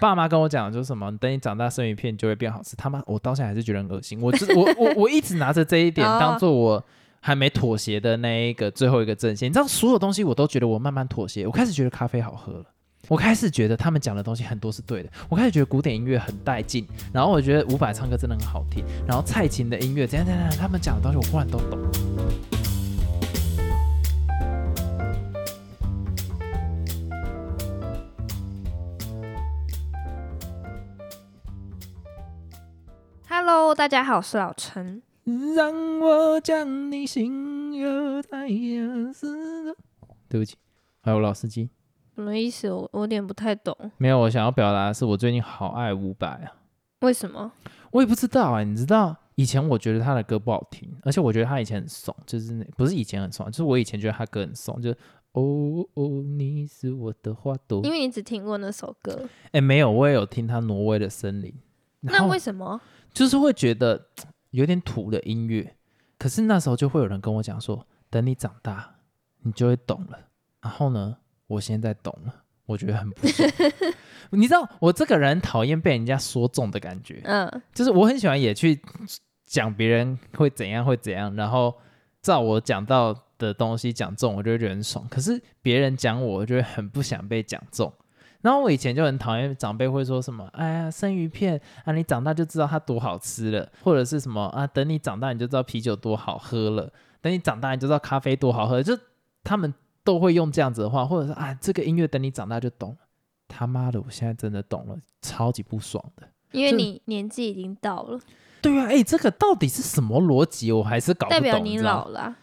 爸妈跟我讲就是什么，等你长大生鱼片就会变好吃。他妈，我到现在还是觉得很恶心。我知我我我一直拿着这一点 哦当做我还没妥协的那一个最后一个阵线。你知道，所有东西我都觉得我慢慢妥协。我开始觉得咖啡好喝了。我开始觉得他们讲的东西很多是对的，我开始觉得古典音乐很带劲，然后我觉得伍佰唱歌真的很好听，然后蔡琴的音乐怎样怎样，怎样他们讲的东西我忽然都懂。Hello，大家好，我是老陈。让我将你心有太阳似的。对不起，还有老司机，什么意思？我我有点不太懂，没有，我想要表达的是，我最近好爱伍佰啊。为什么？我也不知道啊，你知道，以前我觉得他的歌不好听，而且我觉得他以前很怂，就是那不是以前很怂，就是我以前觉得他歌很怂，就是哦哦，你是我的花朵。因为你只听过那首歌，哎，没有，我也有听他《挪威的森林》，然那后为什么？就是会觉得 有点土的音乐，可是那时候就会有人跟我讲说，等你长大，你就会懂了。然后呢，我现在懂了，我觉得很不爽。你知道我这个人讨厌被人家说中的感觉，嗯，就是我很喜欢也去讲别人会怎样会怎样，然后照我讲到的东西讲中，我就会觉得很爽。可是别人讲我，我就会很不想被讲中。然后我以前就很讨厌长辈会说什么，哎呀，生鱼片啊，你长大就知道它多好吃了，或者是什么啊，等你长大你就知道啤酒多好喝了，等你长大你就知道咖啡多好喝，就他们都会用这样子的话，或者是啊，这个音乐等你长大就懂了。他妈的，我现在真的懂了，超级不爽的。因为你年纪已经到了，对啊，哎，这个到底是什么逻辑？我还是搞不懂。代表你老了啊、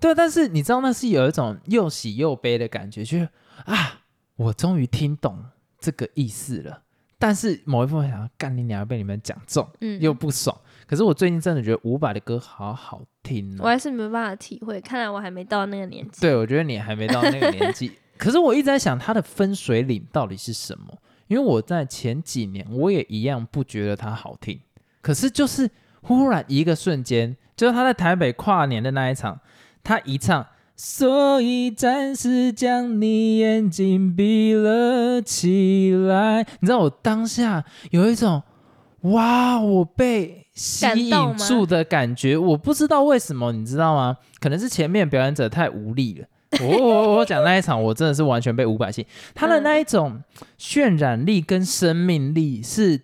对，但是你知道那是有一种又喜又悲的感觉，就是啊，我终于听懂这个意思了。但是某一部分想要干你娘，被你们讲中，嗯，又不爽。可是我最近真的觉得伍佰的歌好好听哦。我还是没办法体会，看来我还没到那个年纪。对，我觉得你还没到那个年纪。可是我一直在想，他的分水岭到底是什么？因为我在前几年我也一样不觉得它好听，可是就是忽然一个瞬间，就是他在台北跨年的那一场，他一唱，所以暂时将你眼睛闭了起来。你知道我当下有一种哇，我被吸引住的感觉，我不知道为什么，你知道吗？可能是前面表演者太无力了。我我我讲那一场，我真的是完全被伍佰吸引，他的那一种渲染力跟生命力是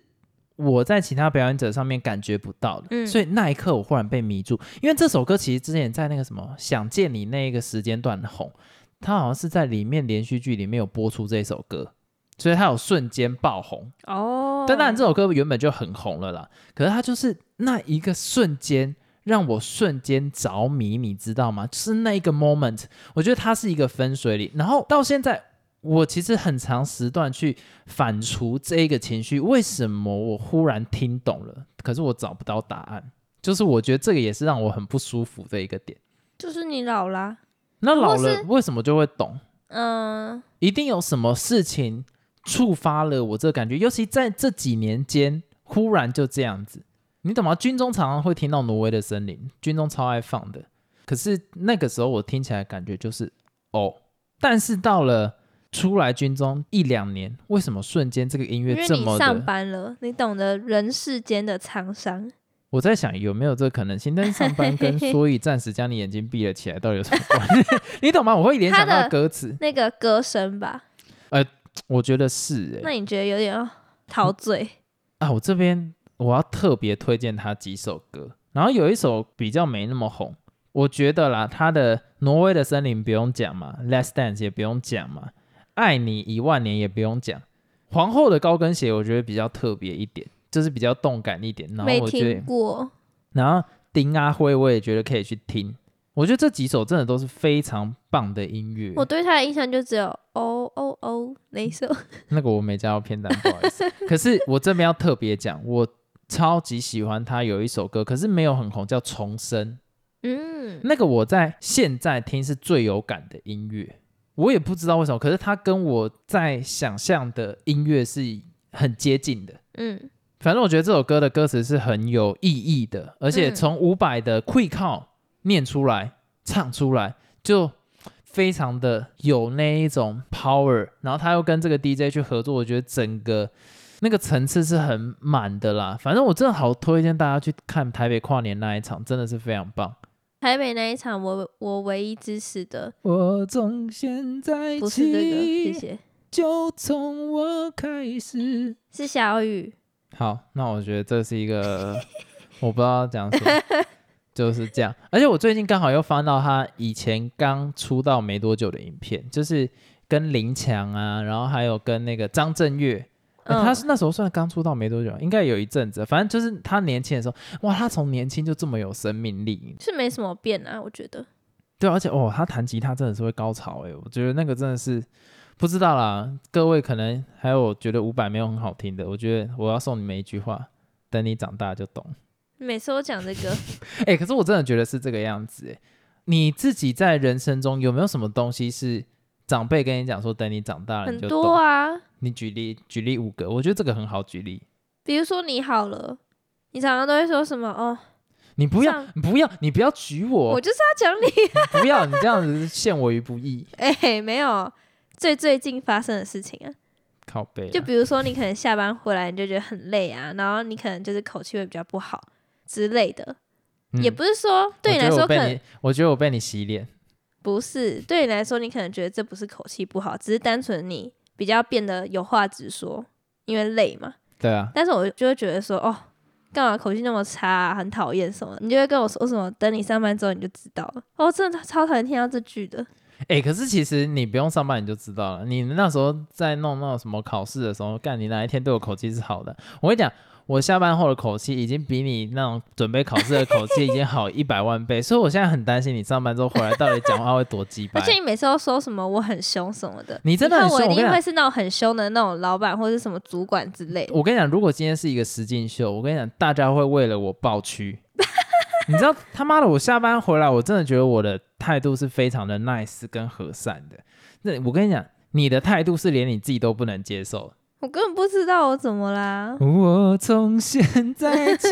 我在其他表演者上面感觉不到的，嗯所以那一刻我忽然被迷住，因为这首歌其实之前在那个什么《想见你》那一个时间段红，它好像是在里面连续剧里面有播出这首歌，所以它有瞬间爆红。哦，但当然这首歌原本就很红了啦，可是它就是那一个瞬间让我瞬间着迷，你知道吗？就是那一个 moment，我觉得它是一个分水岭。然后到现在，我其实很长时段去反刍这一个情绪，为什么我忽然听懂了，可是我找不到答案。就是我觉得这个也是让我很不舒服的一个点。就是你老啦。那老了为什么就会懂？嗯，一定有什么事情触发了我这个感觉，尤其在这几年间，忽然就这样子，你懂吗？军中常常会听到《挪威的森林》，军中超爱放的，可是那个时候我听起来感觉就是哦，但是到了出来军中一两年，为什么瞬间这个音乐这么为你上？班了，你懂得人世间的沧桑。我在想有没有这个可能性，但是上班跟所以暂时将你眼睛闭了起来到底有什么关系？你懂吗？我会联想到歌词，那个歌声吧，呃我觉得是、欸，那你觉得有点哦陶醉？啊，我这边我要特别推荐他几首歌，然后有一首比较没那么红，我觉得啦，他的《挪威的森林》不用讲嘛，《Let's Dance》也不用讲嘛，《爱你一万年》也不用讲，《皇后的高跟鞋》我觉得比较特别一点，就是比较动感一点，然后没我觉得，听过。然后丁阿辉我也觉得可以去听，我觉得这几首真的都是非常棒的音乐。我对他的印象就只有哦哦哦那一首。那个我没加到片单，不好意思。可是我这边要特别讲，我超级喜欢他有一首歌，可是没有很红，叫《重生》。嗯，那个我在现在听是最有感的音乐，我也不知道为什么，可是它跟我在想象的音乐是很接近的。嗯，反正我觉得这首歌的歌词是很有意义的，而且嗯从伍佰的 quick call 念出来、唱出来，就非常的有那一种 power。然后他又跟这个 DJ 去合作，我觉得整个那个层次是很满的啦。反正我真的好推荐大家去看台北跨年那一场，真的是非常棒。台北那一场我我唯一支持的我从现在不是这个，谢起，谢，就从我开始。是小雨。好，那我觉得这是一个我不知道讲什么，就是这样。而且我最近刚好又翻到他以前刚出道没多久的影片，就是跟林强啊，然后还有跟那个张震岳。他是那时候算刚出道没多久，应该有一阵子，反正就是他年轻的时候，哇，他从年轻就这么有生命力，是没什么变啊，我觉得。对，而且哦，他弹吉他真的是会高潮哎，我觉得那个真的是不知道啦。各位可能还有觉得伍佰没有很好听的，我觉得我要送你们一句话：等你长大就懂。每次我讲这个，哎、可是我真的觉得是这个样子哎。你自己在人生中有没有什么东西是长辈跟你讲说，等你长大了很？多啊。你举例举例五个，我觉得这个很好举例。比如说你好了，你常常都会说什么哦，你不要，你不要，你不要举我，我就是要讲你。不要你这样子陷我于不义，哎、没有，最最近发生的事情啊，靠背啊、就比如说你可能下班回来你就觉得很累啊，然后你可能就是口气会比较不好之类的，嗯也不是说对你来说可能我觉得我被你，我觉得我被你洗脸。不是，对你来说你可能觉得这不是口气不好，只是单纯你比较变得有话直说，因为累嘛。对啊，但是我就会觉得说，哦，干嘛口气那么差、啊，很讨厌什么？你就会跟我说什么，等你上班之后你就知道了。哦，真的超讨厌听到这句的。哎、可是其实你不用上班你就知道了。你那时候在弄那种什么考试的时候，干你哪一天对我口气是好的？我跟你讲，我下班后的口气已经比你那种准备考试的口气已经好一百万倍，所以我现在很担心你上班之后回来到底讲话会多鸡巴而。且你每次都说什么我很凶什么的，你真的很看我一定凶我跟你讲会是那种很凶的那种老板或者是什么主管之类的。我跟你讲，如果今天是一个实境秀，我跟你讲，大家会为了我爆区。你知道他妈的，我下班回来，我真的觉得我的态度是非常的 nice 跟和善的。那我跟你讲，你的态度是连你自己都不能接受的。我根本不知道我怎么啦。我从现在起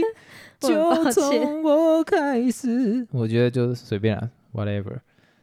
就从我开始，我觉得就是随便啦，whatever。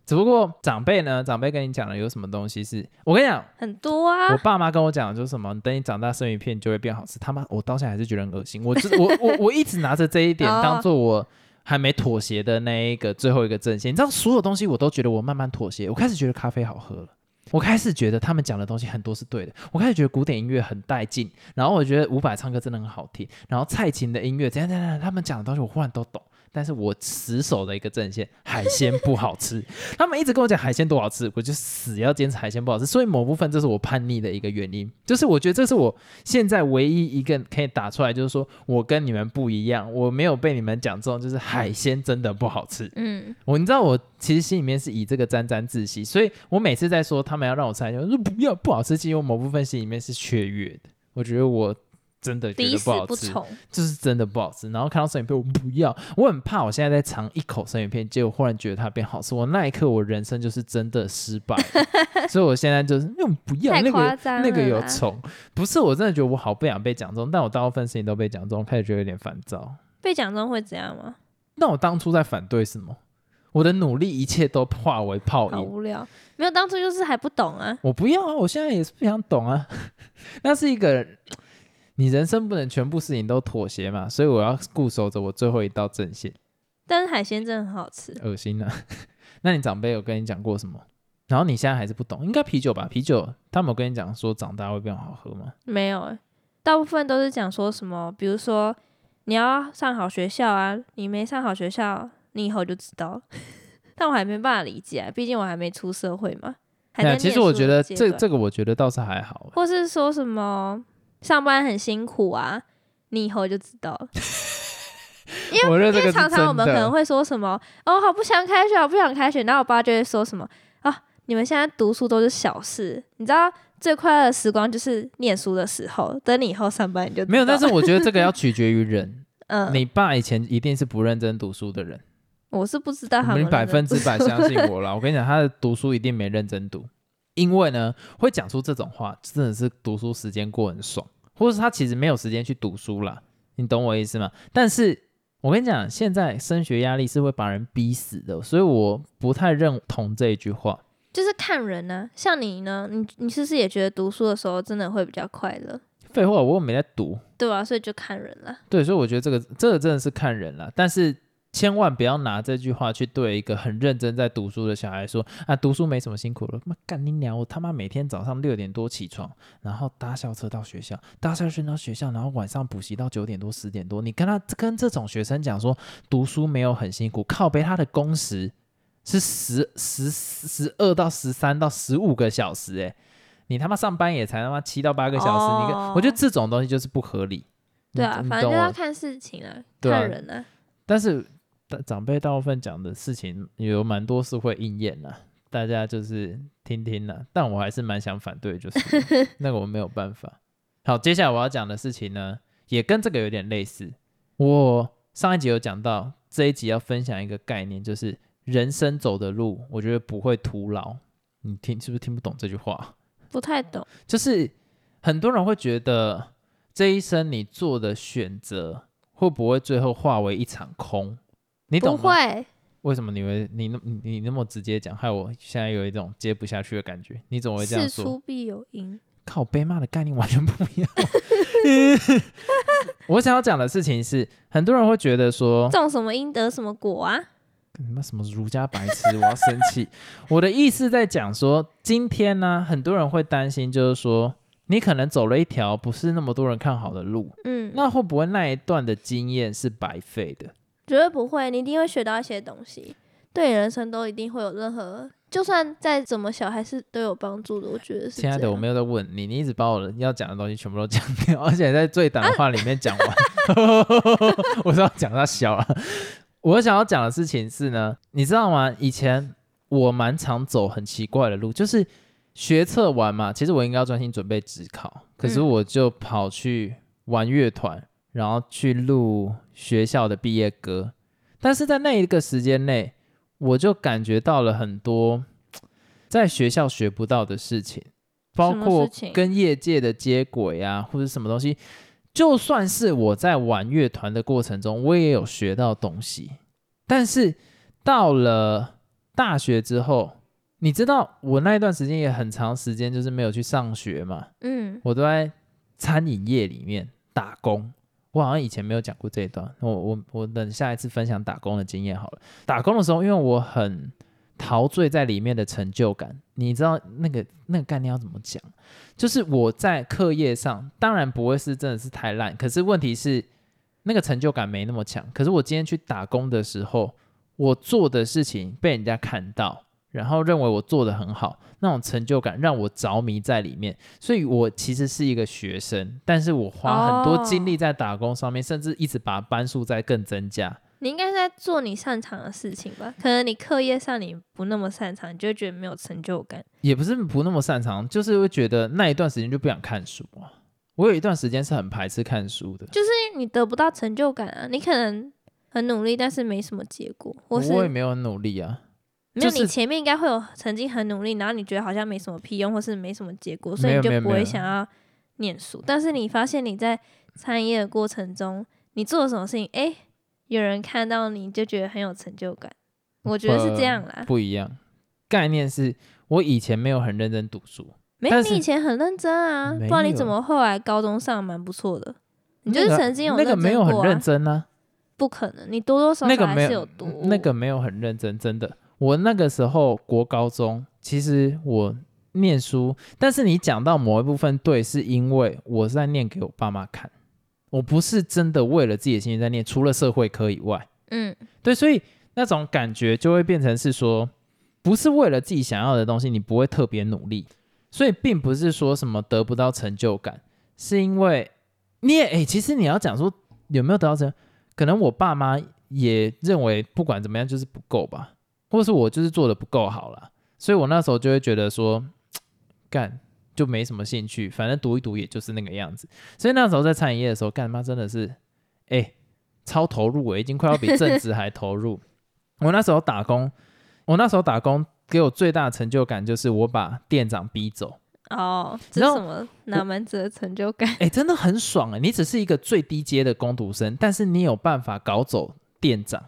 只不过长辈呢，长辈跟你讲了有什么东西是，我跟你讲，很多啊我，爸妈跟我讲的就是什么，等你长大生鱼片就会变好吃。他妈，我到现在还是觉得很恶心。我知我我 我一直拿着这一点哦当做我还没妥协的那一个最后一个阵线。你知道，所有东西我都觉得我慢慢妥协。我开始觉得咖啡好喝了。我开始觉得他们讲的东西很多是对的，我开始觉得古典音乐很带劲，然后我觉得伍佰唱歌真的很好听，然后蔡琴的音乐怎样怎样，他们讲的东西我忽然都懂，但是我死守的一个阵线，海鲜不好吃，他们一直跟我讲海鲜多好吃，我就死要坚持海鲜不好吃，所以某部分这是我叛逆的一个原因，就是我觉得这是我现在唯一一个可以打出来，就是说我跟你们不一样，我没有被你们讲中，就是海鲜真的不好吃。嗯，我你知道我其实心里面是以这个沾沾自喜，所以我每次在说他们要让我吃海鲜，我说不要不好吃，其实我某部分心里面是雀跃的，我觉得我真的觉得不好吃。就是真的不好吃。然后看到生鱼片，我不要，我很怕我现在在尝一口生鱼片，结果忽然觉得它变好吃，我那一刻我人生就是真的失败。所以我现在就是那种不要那个那个有虫，不是我真的觉得我好不想被讲中，但我大部分事情都被讲中，开始觉得有点烦躁。被讲中会怎样吗？那我当初在反对什么？我的努力一切都化为泡影。好无聊。没有，当初就是还不懂啊。我不要啊！我现在也是不想懂啊。那是一个你人生不能全部事情都妥协嘛，所以我要固守着我最后一道阵线。但是海鲜真的很好吃。恶心啊！那你长辈有跟你讲过什么？然后你现在还是不懂，应该啤酒吧？啤酒他们有跟你讲说长大会变好喝吗？没有欸，大部分都是讲说什么，比如说你要上好学校啊，你没上好学校，你以后就知道。但我还没办法理解啊，毕竟我还没出社会嘛。还对啊，在其实我觉得这这个我觉得倒是还好。或是说什么上班很辛苦啊，你以后就知道了。因我觉得这个是因为常常我们可能会说什么哦，好不想开学，好不想开学，然后我爸就会说什么啊，你们现在读书都是小事，你知道最快乐的时光就是念书的时候，等你以后上班你就没有，但是我觉得这个要取决于人。嗯，你爸以前一定是不认真读书的人，我是不知道他们你百分之百相信我了。我跟你讲，他的读书一定没认真读，因为呢，会讲出这种话，真的是读书时间过很爽，或者是他其实没有时间去读书啦。你懂我意思吗？但是我跟你讲，现在升学压力是会把人逼死的，所以我不太认同这一句话。就是看人呢、像你呢，你你是不是也觉得读书的时候真的会比较快乐？废话，我又没在读。对啊，所以就看人了。对，所以我觉得这个这个真的是看人了，但是千万不要拿这句话去对一个很认真在读书的小孩说啊，读书没什么辛苦了。妈干你娘！我他妈每天早上六点多起床，然后搭校车到学校，搭校车到学校，然后晚上补习到九点多十点多。你跟他跟这种学生讲说读书没有很辛苦，靠背他的工时是十十十二到十三到十五个小时、欸，你他妈上班也才他妈七到八个小时，你我觉得这种东西就是不合理。对啊，你反正就要看事情啊，看人啊。但是大长辈大部分讲的事情有蛮多是会应验的，大家就是听听啦。但我还是蛮想反对，就是 那个我没有办法。好，接下来我要讲的事情呢，也跟这个有点类似。我上一集有讲到，这一集要分享一个概念，就是人生走的路，我觉得不会徒劳。你听是不是听不懂这句话？不太懂，就是很多人会觉得这一生你做的选择会不会最后化为一场空？你懂吗？不会，为什么你会你那你你那么直接讲，害我现在有一种接不下去的感觉？你怎么会这样说？事出必有因。靠被骂的概念完全不一样。我想要讲的事情是，很多人会觉得说，种什么因得什么果啊？你妈什么儒家白痴，我要生气。我的意思在讲说，今天呢，很多人会担心，就是说，你可能走了一条不是那么多人看好的路，嗯，那会不会那一段的经验是白费的？绝对不会，你一定会学到一些东西，对你人生都一定会有任何，就算再怎么小，还是都有帮助的。我觉得是。亲爱的，我没有在问你，你一直把我的要讲的东西全部都讲掉，而且在最短的话里面讲完。我是要讲他小了。我想要讲的事情是呢，你知道吗？以前我蛮常走很奇怪的路，就是学测完嘛，其实我应该要专心准备职考，可是嗯我就跑去玩乐团，然后去录学校的毕业歌。但是在那一个时间内，我就感觉到了很多 在学校学不到的事情，包括跟业界的接轨啊，或者什么东西。就算是我在玩乐团的过程中，我也有学到东西。但是到了大学之后，你知道我那一段时间也很长时间就是没有去上学嘛，嗯，我都在餐饮业里面打工。我好像以前没有讲过这一段，我我我等下一次分享打工的经验好了。打工的时候，因为我很陶醉在里面的成就感，你知道那个那个概念要怎么讲？就是我在课业上当然不会是真的是太烂，可是问题是那个成就感没那么强。可是我今天去打工的时候，我做的事情被人家看到，然后认为我做的很好，那种成就感让我着迷在里面。所以我其实是一个学生，但是我花很多精力在打工上面，甚至一直把班数在更增加。你应该是在做你擅长的事情吧？可能你课业上你不那么擅长，你就会觉得没有成就感。也不是不那么擅长，就是会觉得那一段时间就不想看书啊。我有一段时间是很排斥看书的，就是你得不到成就感啊，你可能很努力，但是没什么结果，或是我也没有很努力啊。没有就是你前面应该会有曾经很努力，然后你觉得好像没什么屁用，或是没什么结果，所以你就不会想要念书。但是你发现你在餐饮业的过程中，你做了什么事情，哎、有人看到你就觉得很有成就感。我觉得是这样啦，不一样。概念是我以前没有很认真读书，没有你以前很认真啊，不然你怎么后来高中上蛮不错的？你就是曾经有那个没有很认真啊，不可能，你多多少少还是有读那个没有很认真，真的。我那个时候国高中，其实我念书，但是你讲到某一部分对，是因为我是在念给我爸妈看，我不是真的为了自己的兴趣在念，除了社会科以外，嗯，对，所以那种感觉就会变成是说，不是为了自己想要的东西，你不会特别努力，所以并不是说什么得不到成就感，是因为你也哎、其实你要讲说有没有得到成，可能我爸妈也认为不管怎么样就是不够吧，或是我就是做的不够好了，所以我那时候就会觉得说，干就没什么兴趣，反正读一读也就是那个样子，所以那时候在餐饮业的时候，干妈真的是哎。超投入欸我已经快要比正职还投入。我那时候打工，我那时候打工给我最大的成就感就是我把店长逼走，哦，这是什么哪门子的成就感？哎、真的很爽哎、你只是一个最低阶的工读生，但是你有办法搞走店长，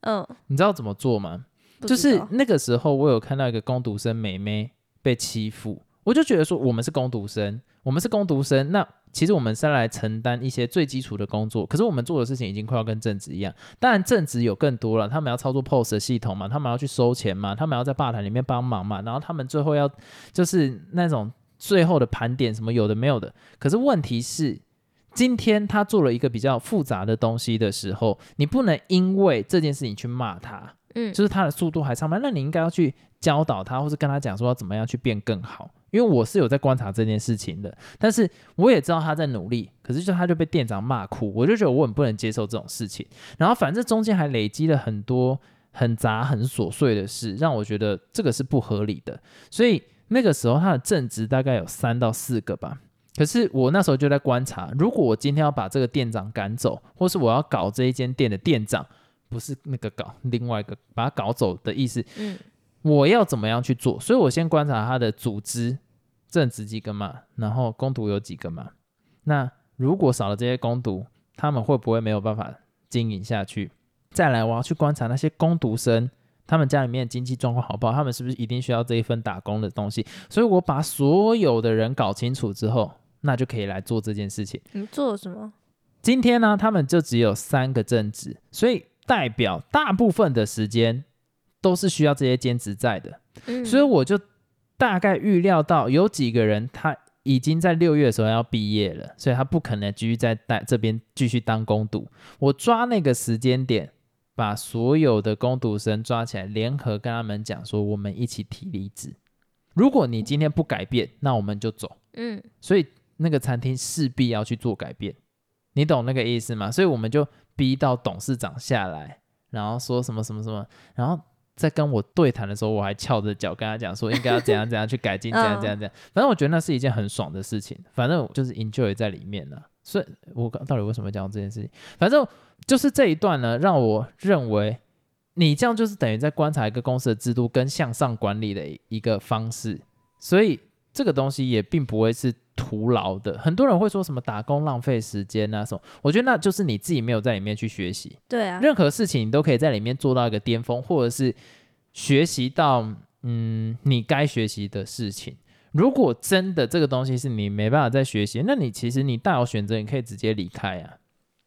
嗯，你知道怎么做吗？就是那个时候我有看到一个工读生妹妹被欺负，我我就觉得说，我们是工读生，我们是工读生，那其实我们是来承担一些最基础的工作，可是我们做的事情已经快要跟正职一样。当然，正职有更多了，他们要操作 POS 的系统嘛，他们要去收钱嘛，他们要在吧台里面帮忙嘛，然后他们最后要就是那种最后的盘点什么有的没有的。可是问题是，今天他做了一个比较复杂的东西的时候，你不能因为这件事情去骂他。嗯，就是他的速度还上班？那你应该要去教导他，或是跟他讲说要怎么样去变更好。因为我是有在观察这件事情的，但是我也知道他在努力，可是就他就被店长骂哭，我就觉得我很不能接受这种事情。然后反正中间还累积了很多很杂很琐碎的事，让我觉得这个是不合理的。所以那个时候他的正职大概有三到四个吧。可是我那时候就在观察，如果我今天要把这个店长赶走，或是我要搞这一间店的店长。不是那个搞，另外一个把它搞走的意思。嗯，我要怎么样去做？所以我先观察他的组织正职几个嘛，然后攻读有几个嘛。那如果少了这些攻读，他们会不会没有办法经营下去？再来，我要去观察那些攻读生，他们家里面经济状况好不好？他们是不是一定需要这一份打工的东西？所以我把所有的人搞清楚之后，那就可以来做这件事情。你做了什么？今天呢，他们就只有三个正职，所以。代表大部分的时间都是需要这些兼职在的，所以我就大概预料到有几个人他已经在六月的时候要毕业了，所以他不可能继续在带这边继续当工读。我抓那个时间点，把所有的工读生抓起来，联合跟他们讲说，我们一起提离职。如果你今天不改变，那我们就走。嗯，所以那个餐厅势必要去做改变，你懂那个意思吗？所以我们就。逼到董事长下来，然后说什么什么什么，然后在跟我对谈的时候，我还翘着脚跟他讲说应该要怎样怎样去改进，怎样怎样怎样。反正我觉得那是一件很爽的事情，反正就是 enjoy 在里面呢。所以我到底为什么讲这件事情？反正就是这一段呢，让我认为你这样就是等于在观察一个公司的制度跟向上管理的一个方式，所以这个东西也并不会是。徒劳的，很多人会说什么打工浪费时间啊什么，我觉得那就是你自己没有在里面去学习。对啊，任何事情你都可以在里面做到一个巅峰，或者是学习到嗯你该学习的事情。如果真的这个东西是你没办法再学习，那你其实你大有选择，你可以直接离开啊。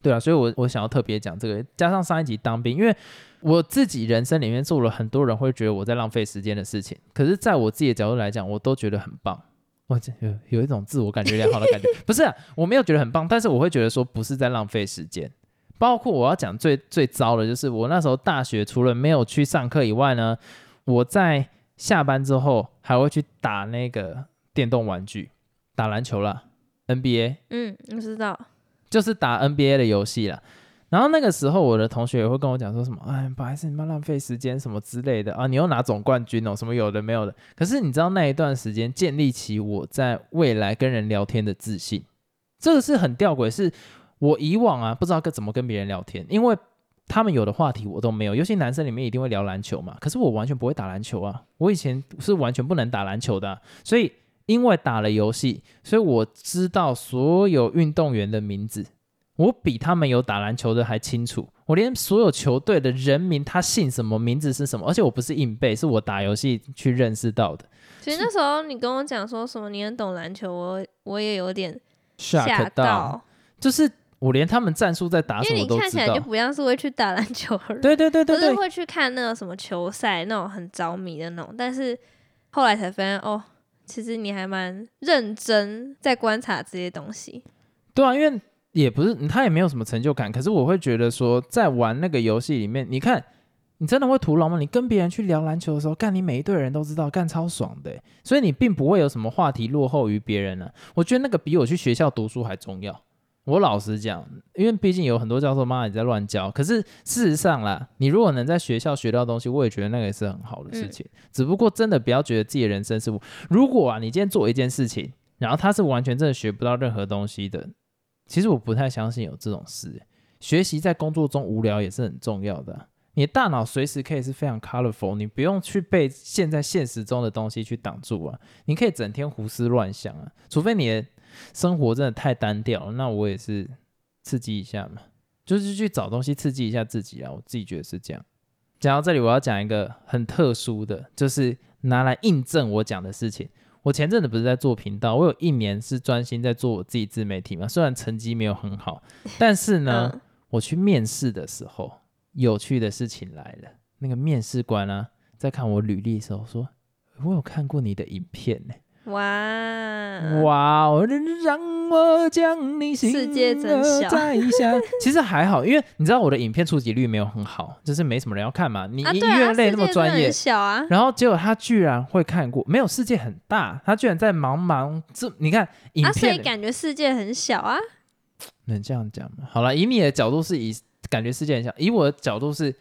对啊，所以我我想要特别讲这个，加上上一集当兵，因为我自己人生里面做了很多人会觉得我在浪费时间的事情，可是在我自己的角度来讲，我都觉得很棒。我有有一种自我感觉良好的感觉，不是，我没有觉得很棒，但是我会觉得说不是在浪费时间。包括我要讲最最糟的，就是我那时候大学除了没有去上课以外呢，我在下班之后还会去打那个电动玩具，打篮球啦，NBA。嗯，我知道，就是打 NBA 的游戏了。然后那个时候，我的同学也会跟我讲说什么，哎，不好意思，你妈浪费时间什么之类的啊，你又拿总冠军哦，什么有的没有的。可是你知道那一段时间建立起我在未来跟人聊天的自信，这个是很吊诡，是我以往啊不知道该怎么跟别人聊天，因为他们有的话题我都没有，尤其男生里面一定会聊篮球嘛，可是我完全不会打篮球啊，我以前是完全不能打篮球的，所以因为打了游戏，所以我知道所有运动员的名字。我比他们有打篮球的还清楚，我连所有球队的人名，他姓什么，名字是什么，而且我不是硬背，是我打游戏去认识到的。其实那时候你跟我讲说什么你很懂篮球，我我也有点吓到，就是我连他们战术在打什么都知道。因为你看起来就不像是会去打篮球对对对对对，是会去看那个什么球赛那种很着迷的那种。但是后来才发现，哦，其实你还蛮认真在观察这些东西。对啊，因为。也不是，他也没有什么成就感。可是我会觉得说，在玩那个游戏里面，你看，你真的会徒劳吗？你跟别人去聊篮球的时候，干你每一队人都知道，干超爽的。所以你并不会有什么话题落后于别人呢。我觉得那个比我去学校读书还重要。我老实讲，因为毕竟有很多教授妈也在乱教。可是事实上啦，你如果能在学校学到东西，我也觉得那个也是很好的事情。只不过真的不要觉得自己的人生是，如果啊，你今天做一件事情，然后他是完全真的学不到任何东西的。其实我不太相信有这种事。学习在工作中无聊也是很重要的。你的大脑随时可以是非常 colorful，你不用去被现在现实中的东西去挡住啊。你可以整天胡思乱想啊，除非你的生活真的太单调了。那我也是刺激一下嘛，就是去找东西刺激一下自己啊。我自己觉得是这样。讲到这里，我要讲一个很特殊的，就是拿来印证我讲的事情。我前阵子不是在做频道，我有一年是专心在做我自己自媒体嘛，虽然成绩没有很好，但是呢，嗯我去面试的时候，有趣的事情来了。那个面试官啊，在看我履历的时候说：“我有看过你的影片呢、哇，哇哦，让我将你心世界真儿小。其实还好，因为你知道我的影片触及率没有很好，就是没什么人要看嘛。你啊，音乐类那么专业，很小啊，然后结果他居然会看过，没有世界很大，他居然在茫茫这，你看影啊，所以片感觉世界很小啊。能这样讲吗？好了，以你的角度是以感觉世界很小，以我的角度是，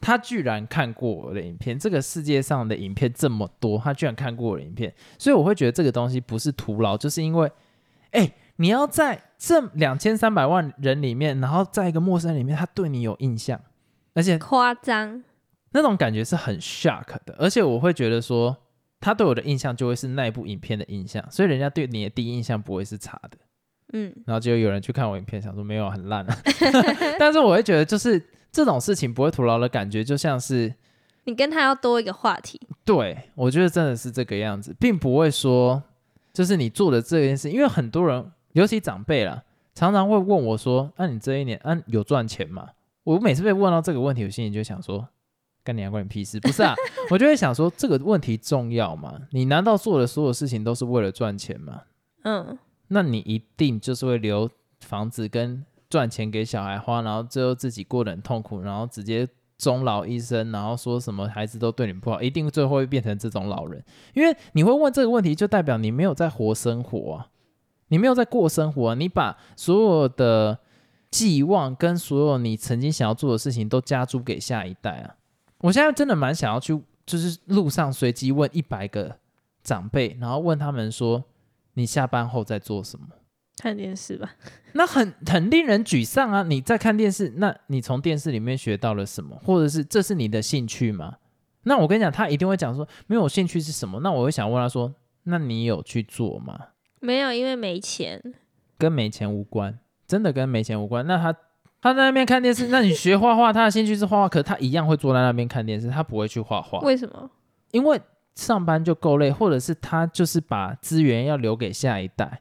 他居然看过我的影片。这个世界上的影片这么多，他居然看过我的影片，所以我会觉得这个东西不是徒劳，就是因为，哎，你要在这两千三百万人里面，然后在一个陌生人里面，他对你有印象，而且夸张，那种感觉是很 shock 的，而且我会觉得说，他对我的印象就会是那一部影片的印象，所以人家对你的第一印象不会是差的。嗯，然后就有人去看我影片，想说没有很烂啊，但是我会觉得就是这种事情不会徒劳的感觉，就像是你跟他要多一个话题，对我觉得真的是这个样子，并不会说就是你做的这件事，因为很多人，尤其长辈啦，常常会问我说：“啊，你这一年啊有赚钱吗？”我每次被问到这个问题，我心里就想说：“干你娘关你屁事！”不是啊，我就会想说这个问题重要吗？你难道做的所有事情都是为了赚钱吗？嗯，那你一定就是会留房子跟赚钱给小孩花，然后最后自己过得很痛苦，然后直接终老一生，然后说什么孩子都对你不好，一定最后会变成这种老人。因为你会问这个问题，就代表你没有在活生活啊，你没有在过生活啊、你把所有的寄望跟所有你曾经想要做的事情都加诸给下一代啊。我现在真的蛮想要去，就是路上随机问一百个长辈，然后问他们说。你下班后在做什么？看电视吧。那很很令人沮丧啊！你在看电视，那你从电视里面学到了什么？或者是这是你的兴趣吗？那我跟你讲，他一定会讲说没有兴趣是什么？那我会想问他说，那你有去做吗？没有，因为没钱。跟没钱无关，真的跟没钱无关。那他他在那边看电视，那你学画画，他的兴趣是画画，可他一样会坐在那边看电视，他不会去画画，为什么？因为上班就够累，或者是他就是把资源要留给下一代，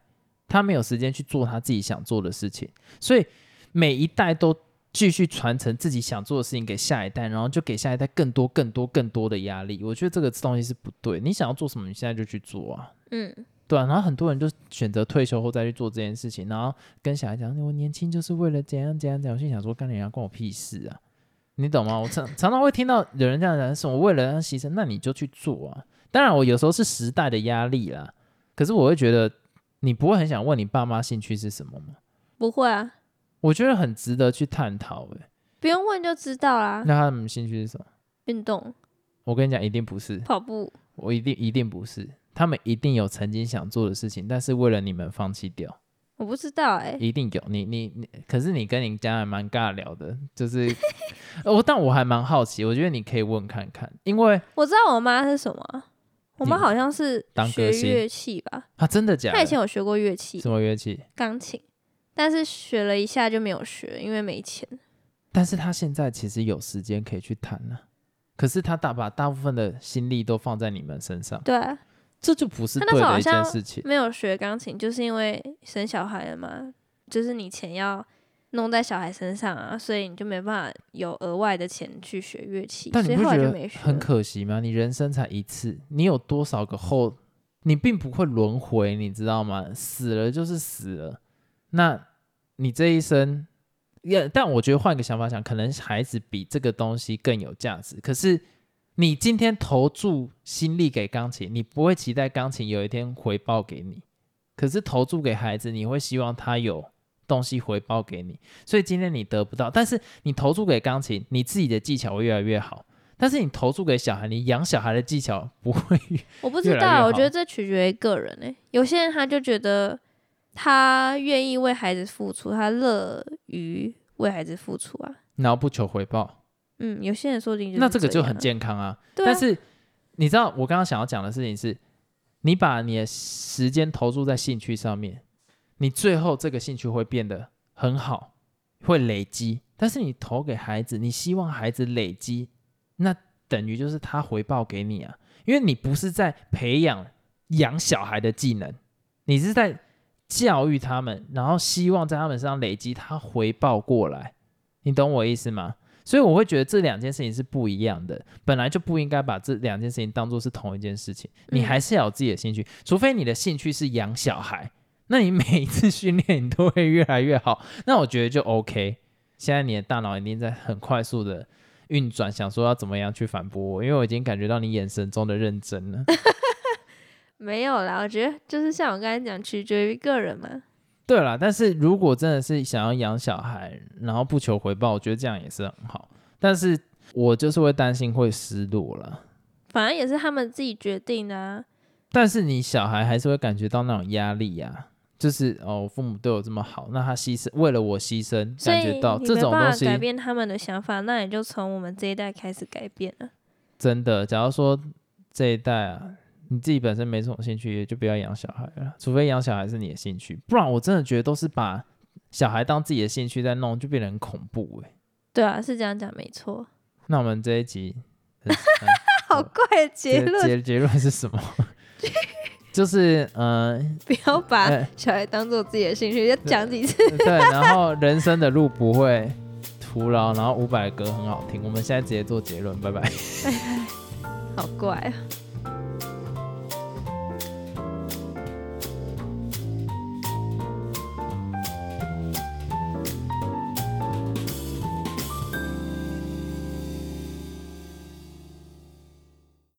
他没有时间去做他自己想做的事情，所以每一代都继续传承自己想做的事情给下一代，然后就给下一代更多、更多、更多的压力。我觉得这个东西是不对。你想要做什么，你现在就去做啊，嗯，对啊。然后很多人就选择退休后再去做这件事情，然后跟小孩讲：“我年轻就是为了怎样怎样怎样。”我心想说：“干人家关我屁事啊！”你懂吗？我常常常会听到有人这样讲，什么为了让牺牲，那你就去做啊。当然，我有时候是时代的压力啦，可是我会觉得你不会很想问你爸妈兴趣是什么吗？不会啊，我觉得很值得去探讨。诶，不用问就知道啦。那他们兴趣是什么？运动、我跟你讲，一定不是，跑步，我一定一定不是。他们一定有曾经想做的事情，但是为了你们放弃掉，我不知道哎、一定有。你你你，可是你跟你家人蛮尬聊的，就是 我，但我还蛮好奇，我觉得你可以问看看，因为我知道我妈是什么啊，我们好像是当歌星学乐器吧，啊，真的假的？她以前有学过乐器，什么乐器？钢琴，但是学了一下就没有学，因为没钱。但是他现在其实有时间可以去弹了、可是他大把大部分的心力都放在你们身上，对啊，这就不是他那时候对的一件像事情。没有学钢琴，就是因为生小孩了嘛，就是你钱要弄在小孩身上啊，所以你就没办法有额外的钱去学乐器，所以后但你不觉得来就没学。很可惜吗？你人生才一次，你有多少个后，你并不会轮回，你知道吗？死了就是死了，那你这一生，也但我觉得换个想法想，可能孩子比这个东西更有价值。可是你今天投注心力给钢琴，你不会期待钢琴有一天回报给你，可是投注给孩子，你会希望他有东西回报给你。所以今天你得不到，但是你投注给钢琴，你自己的技巧会越来越好。但是你投注给小孩，你养小孩的技巧不会 我不知道，越越我觉得这取决于个人诶、有些人他就觉得他愿意为孩子付出，他乐于为孩子付出啊。然后不求回报，嗯，有些人说不定那这个就很健康啊。对啊但是你知道我刚刚想要讲的事情是，你把你的时间投注在兴趣上面，你最后这个兴趣会变得很好，会累积。但是你投给孩子，你希望孩子累积，那等于就是他回报给你啊，因为你不是在培养养小孩的技能，你是在教育他们，然后希望在他们身上累积他回报过来，你懂我意思吗？所以我会觉得这两件事情是不一样的，本来就不应该把这两件事情当做是同一件事情。你还是要有自己的兴趣，除非你的兴趣是养小孩，那你每一次训练你都会越来越好，那我觉得就 OK。现在你的大脑一定在很快速的运转，想说要怎么样去反驳我，因为我已经感觉到你眼神中的认真了。没有啦，我觉得就是像我刚才讲，取决于个人嘛。对啦，但是如果真的是想要养小孩，然后不求回报，我觉得这样也是很好。但是我就是会担心会失落了。反正也是他们自己决定的啊。但是你小孩还是会感觉到那种压力呀、就是哦，父母对我这么好，那他牺牲为了我牺牲，感觉到这种东西改变他们的想法，那也就从我们这一代开始改变了。真的。假如说这一代啊，你自己本身没什么兴趣，也就不要养小孩了，除非养小孩是你的兴趣，不然我真的觉得都是把小孩当自己的兴趣在弄，就变得很恐怖哎、对啊，是这样讲没错。那我们这一集，呃 好怪结论，结结论是什么？就是呃，不要把呃小孩当做自己的兴趣，要讲几次。对，然后人生的路不会徒劳，然后伍佰的歌很好听。我们现在直接做结论，拜拜。好怪啊。